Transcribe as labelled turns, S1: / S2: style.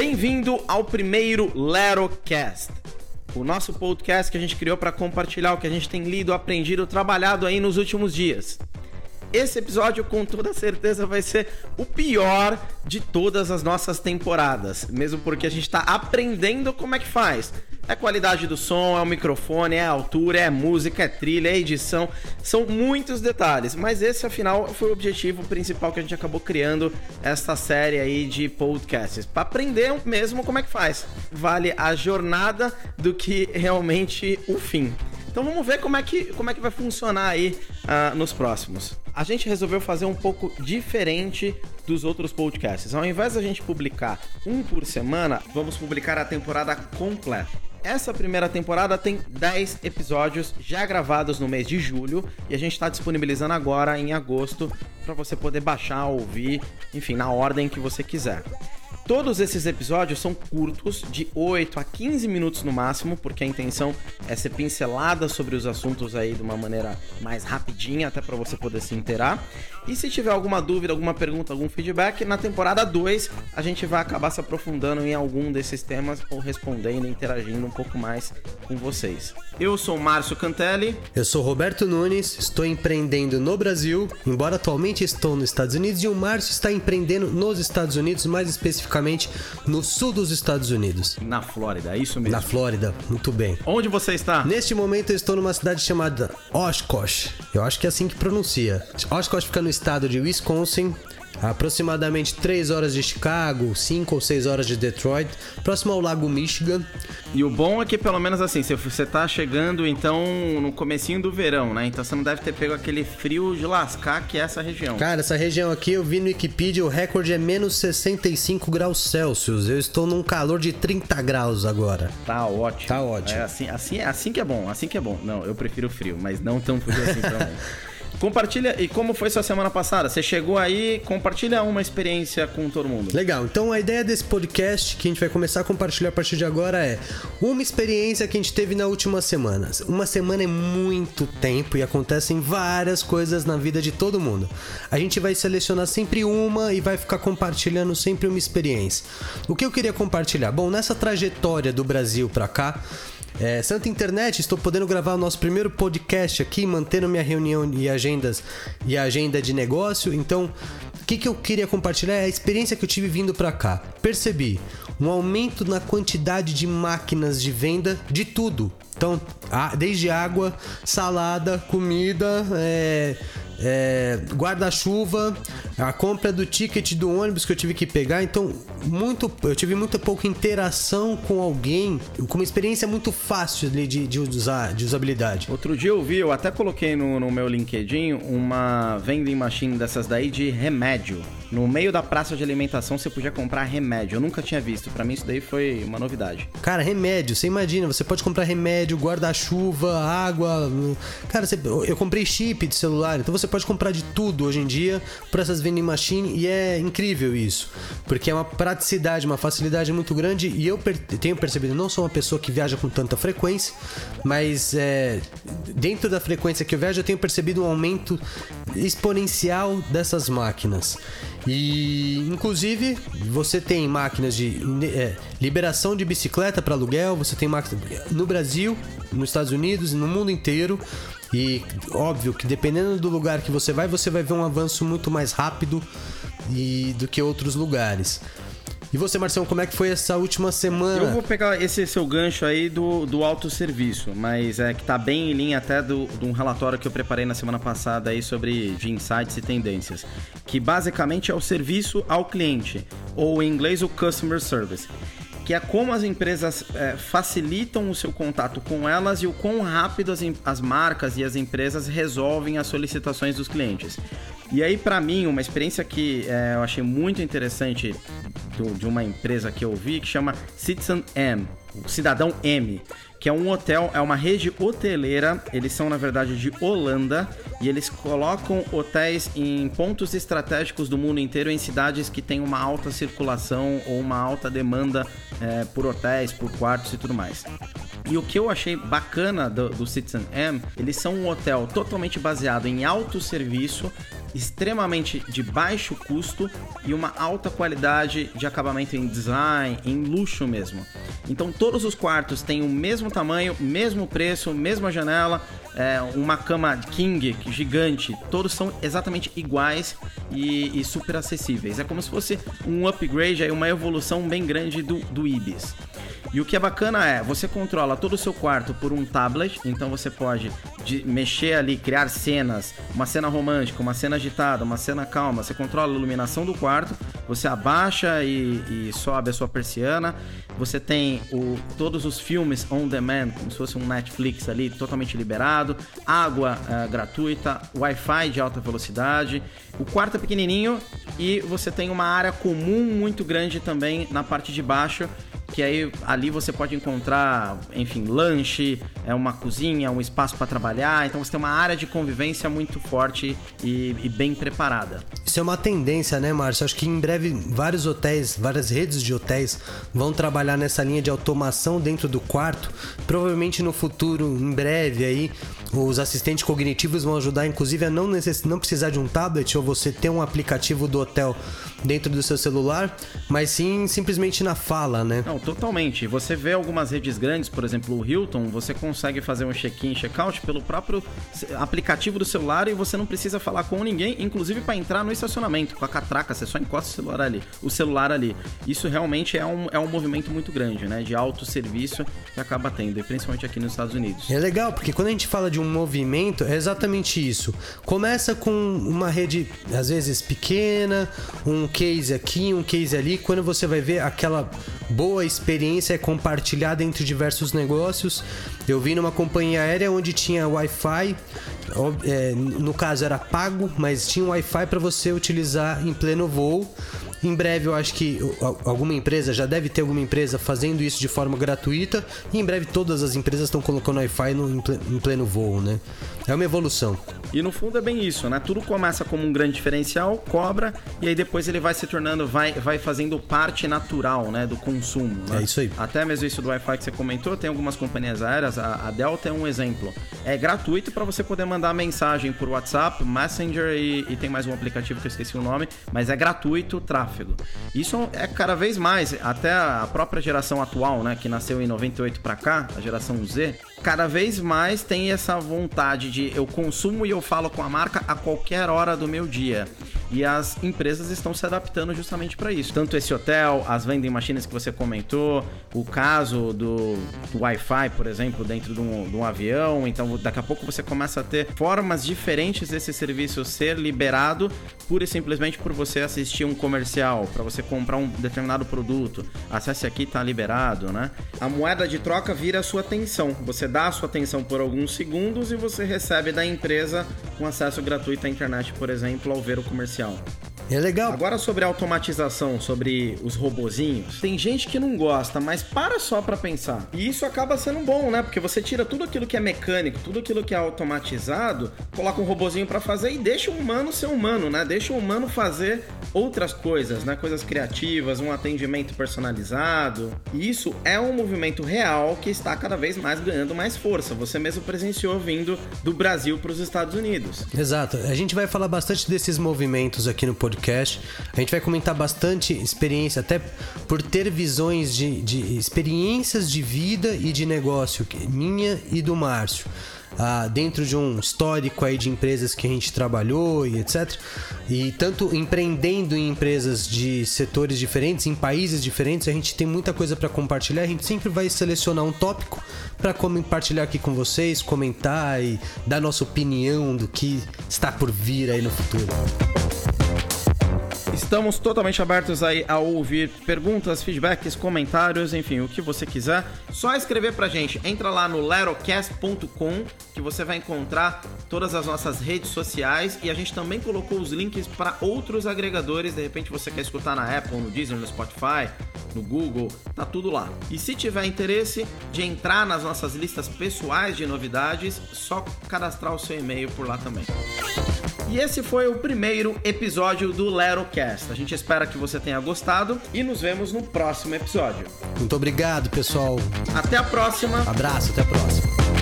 S1: Bem-vindo ao primeiro Lerocast, o nosso podcast que a gente criou para compartilhar o que a gente tem lido, aprendido, trabalhado aí nos últimos dias. Esse episódio, com toda certeza, vai ser o pior de todas as nossas temporadas, mesmo porque a gente está aprendendo como é que faz. É qualidade do som, é o microfone, é a altura, é a música, é trilha, é edição. São muitos detalhes, mas esse afinal foi o objetivo principal que a gente acabou criando essa série aí de podcasts, para aprender mesmo como é que faz. Vale a jornada do que realmente o fim. Então vamos ver como é que, como é que vai funcionar aí uh, nos próximos. A gente resolveu fazer um pouco diferente dos outros podcasts. Ao invés da gente publicar um por semana, vamos publicar a temporada completa. Essa primeira temporada tem 10 episódios já gravados no mês de julho e a gente está disponibilizando agora em agosto para você poder baixar, ouvir, enfim, na ordem que você quiser. Todos esses episódios são curtos, de 8 a 15 minutos no máximo, porque a intenção é ser pincelada sobre os assuntos aí de uma maneira mais rapidinha, até para você poder se inteirar. E se tiver alguma dúvida, alguma pergunta, algum feedback, na temporada 2 a gente vai acabar se aprofundando em algum desses temas ou respondendo, interagindo um pouco mais com vocês. Eu sou Márcio Cantelli.
S2: Eu sou Roberto Nunes, estou empreendendo no Brasil, embora atualmente estou nos Estados Unidos, e o Márcio está empreendendo nos Estados Unidos, mais especificamente no sul dos Estados Unidos.
S1: Na Flórida, é isso mesmo?
S2: Na Flórida, muito bem.
S1: Onde você está?
S2: Neste momento eu estou numa cidade chamada Oshkosh. Eu acho que é assim que pronuncia. Oshkosh fica no estado de Wisconsin, aproximadamente 3 horas de Chicago, 5 ou 6 horas de Detroit, próximo ao Lago Michigan.
S1: E o bom é que pelo menos assim, você tá chegando então no comecinho do verão, né? Então você não deve ter pego aquele frio de lascar que é essa região.
S2: Cara, essa região aqui eu vi no Wikipedia, o recorde é menos 65 graus Celsius. Eu estou num calor de 30 graus agora.
S1: Tá ótimo.
S2: Tá ótimo.
S1: É assim, assim, assim que é bom, assim que é bom. Não, eu prefiro frio, mas não tão frio assim também. Compartilha, e como foi sua semana passada? Você chegou aí, compartilha uma experiência com todo mundo.
S2: Legal, então a ideia desse podcast que a gente vai começar a compartilhar a partir de agora é uma experiência que a gente teve na última semana. Uma semana é muito tempo e acontecem várias coisas na vida de todo mundo. A gente vai selecionar sempre uma e vai ficar compartilhando sempre uma experiência. O que eu queria compartilhar? Bom, nessa trajetória do Brasil para cá, é, Santa Internet, estou podendo gravar o nosso primeiro podcast aqui, mantendo minha reunião e agendas e agenda de negócio. Então, o que, que eu queria compartilhar é a experiência que eu tive vindo para cá. Percebi um aumento na quantidade de máquinas de venda de tudo. Então, desde água, salada, comida, é, é, guarda-chuva, a compra do ticket do ônibus que eu tive que pegar. Então, muito, eu tive muito pouca interação com alguém, com uma experiência muito fácil de, de, usar, de usabilidade.
S1: Outro dia eu vi, eu até coloquei no, no meu LinkedIn uma vending machine dessas daí de remédio. No meio da praça de alimentação você podia comprar remédio. Eu nunca tinha visto. Para mim isso daí foi uma novidade.
S2: Cara, remédio. Você imagina, você pode comprar remédio, guarda-chuva, água. Cara, você, eu comprei chip de celular. Então você pode comprar de tudo hoje em dia por essas vending machine e é incrível isso. Porque é uma praticidade, uma facilidade muito grande e eu per tenho percebido, não sou uma pessoa que viaja com tanta frequência, mas é, dentro da frequência que eu viajo eu tenho percebido um aumento exponencial dessas máquinas. E inclusive você tem máquinas de é, liberação de bicicleta para aluguel, você tem máquinas no Brasil, nos Estados Unidos e no mundo inteiro. E óbvio que dependendo do lugar que você vai, você vai ver um avanço muito mais rápido e, do que outros lugares. E você, Marcelo, como é que foi essa última semana?
S1: Eu vou pegar esse seu gancho aí do, do autosserviço, mas é que tá bem em linha até do, de um relatório que eu preparei na semana passada aí sobre de insights e tendências, que basicamente é o serviço ao cliente, ou em inglês o customer service que é como as empresas é, facilitam o seu contato com elas e o quão rápido as, as marcas e as empresas resolvem as solicitações dos clientes. E aí, para mim, uma experiência que é, eu achei muito interessante do, de uma empresa que eu vi, que chama Citizen M, Cidadão M que é um hotel, é uma rede hoteleira. Eles são, na verdade, de Holanda e eles colocam hotéis em pontos estratégicos do mundo inteiro, em cidades que têm uma alta circulação ou uma alta demanda é, por hotéis, por quartos e tudo mais. E o que eu achei bacana do, do Citizen M, eles são um hotel totalmente baseado em autosserviço, extremamente de baixo custo e uma alta qualidade de acabamento em design, em luxo mesmo. Então todos os quartos têm o mesmo tamanho, mesmo preço, mesma janela, é, uma cama king gigante, todos são exatamente iguais e, e, super acessíveis. É como se fosse um upgrade, aí, uma evolução bem grande do, do Ibis. E o que é bacana é, você controla todo o seu quarto por um tablet, então você pode de, mexer ali, criar cenas, uma cena romântica, uma cena agitada, uma cena calma, você controla a iluminação do quarto, você abaixa e, e sobe a sua persiana, você tem o, todos os filmes on demand, como se fosse um Netflix ali, totalmente liberado, água uh, gratuita, Wi-Fi de alta velocidade, o quarto é pequenininho e você tem uma área comum muito grande também na parte de baixo, que aí ali você pode encontrar, enfim, lanche, é uma cozinha, um espaço para trabalhar. Então você tem uma área de convivência muito forte e, e, bem preparada.
S2: Isso é uma tendência, né, Márcio? Acho que em breve vários hotéis, várias redes de hotéis vão trabalhar nessa linha de automação dentro do quarto. Provavelmente no futuro, em breve aí, os assistentes cognitivos vão ajudar, inclusive, a não, necess... não precisar de um tablet ou você ter um aplicativo do hotel dentro do seu celular, mas sim simplesmente na fala, né?
S1: Não, totalmente. Você vê algumas redes grandes, por exemplo, o Hilton, você consegue fazer um check-in, check-out pelo próprio aplicativo do celular e você não precisa falar com ninguém, inclusive para entrar no estacionamento, com a catraca, você só encosta o celular ali, o celular ali. Isso realmente é um, é um movimento muito grande, né? De autosserviço que acaba tendo, e principalmente aqui nos Estados Unidos.
S2: É legal, porque quando a gente fala de um movimento, é exatamente isso. Começa com uma rede, às vezes, pequena, um case aqui, um case ali. Quando você vai ver aquela boa experiência é compartilhada entre diversos negócios. Eu vi numa companhia aérea onde tinha Wi-Fi, é, no caso era pago, mas tinha Wi-Fi para você utilizar em pleno voo. Em breve eu acho que alguma empresa, já deve ter alguma empresa fazendo isso de forma gratuita. E em breve todas as empresas estão colocando Wi-Fi em pleno voo, né? É uma evolução.
S1: E no fundo é bem isso, né? Tudo começa como um grande diferencial, cobra, e aí depois ele vai se tornando, vai, vai fazendo parte natural, né, do consumo. Né?
S2: É isso aí.
S1: Até mesmo isso do Wi-Fi que você comentou, tem algumas companhias aéreas, a, a Delta é um exemplo. É gratuito para você poder mandar mensagem por WhatsApp, Messenger e, e, tem mais um aplicativo que eu esqueci o nome, mas é gratuito o tráfego. Isso é cada vez mais, até a própria geração atual, né, que nasceu em 98 para cá, a geração Z, cada vez mais tem essa vontade de eu consumo e eu falo com a marca a qualquer hora do meu dia. E as empresas estão se adaptando justamente para isso. Tanto esse hotel, as vending machines que você comentou, o caso do, do Wi-Fi, por exemplo, dentro de um, de um, avião. Então, daqui a pouco você começa a ter formas diferentes desse serviço ser liberado pura e simplesmente por você assistir um comercial, para você comprar um determinado produto. Acesse aqui, tá liberado, né? A moeda de troca vira a sua atenção. Você dá a sua atenção por alguns segundos e você recebe da empresa um acesso gratuito à internet, por exemplo, ao ver o comercial.
S2: É legal.
S1: Agora sobre automatização, sobre os robozinhos. Tem gente que não gosta, mas para só para pensar. E isso acaba sendo bom, né? Porque você tira tudo aquilo que é mecânico, tudo aquilo que é automatizado, coloca um robozinho para fazer e deixa o humano ser humano, né? Deixa o humano fazer outras coisas, né? Coisas criativas, um atendimento personalizado. E isso é um movimento real que está cada vez mais ganhando mais força. Você mesmo presenciou vindo do Brasil para os Estados Unidos.
S2: Exato. A gente vai falar bastante desses movimentos aqui no podcast podcast. A gente vai comentar bastante experiência, até por ter visões de, de experiências de vida e de negócio, minha e do Márcio. Ah, dentro de um histórico aí de empresas que a gente trabalhou e etc. E tanto empreendendo em empresas de setores diferentes, em países diferentes, a gente tem muita coisa para compartilhar. A gente sempre vai selecionar um tópico para compartilhar aqui com vocês, comentar e dar nossa opinião do que está por vir aí no futuro.
S1: Estamos totalmente abertos aí a ouvir perguntas, feedbacks, comentários, enfim, o que você quiser. Só escrever pra gente. Entra lá no lerocast.com que você vai encontrar todas as nossas redes sociais e a gente também colocou os links para outros agregadores. De repente você quer escutar na Apple, no Disney, no Spotify, no Google, tá tudo lá. E se tiver interesse de entrar nas nossas listas pessoais de novidades, só cadastrar o seu e-mail por lá também. E esse foi o primeiro episódio do LeroCast. A gente espera que você tenha gostado e nos vemos no próximo episódio.
S2: Muito obrigado, pessoal.
S1: Até a próxima.
S2: Abraço, até a próxima.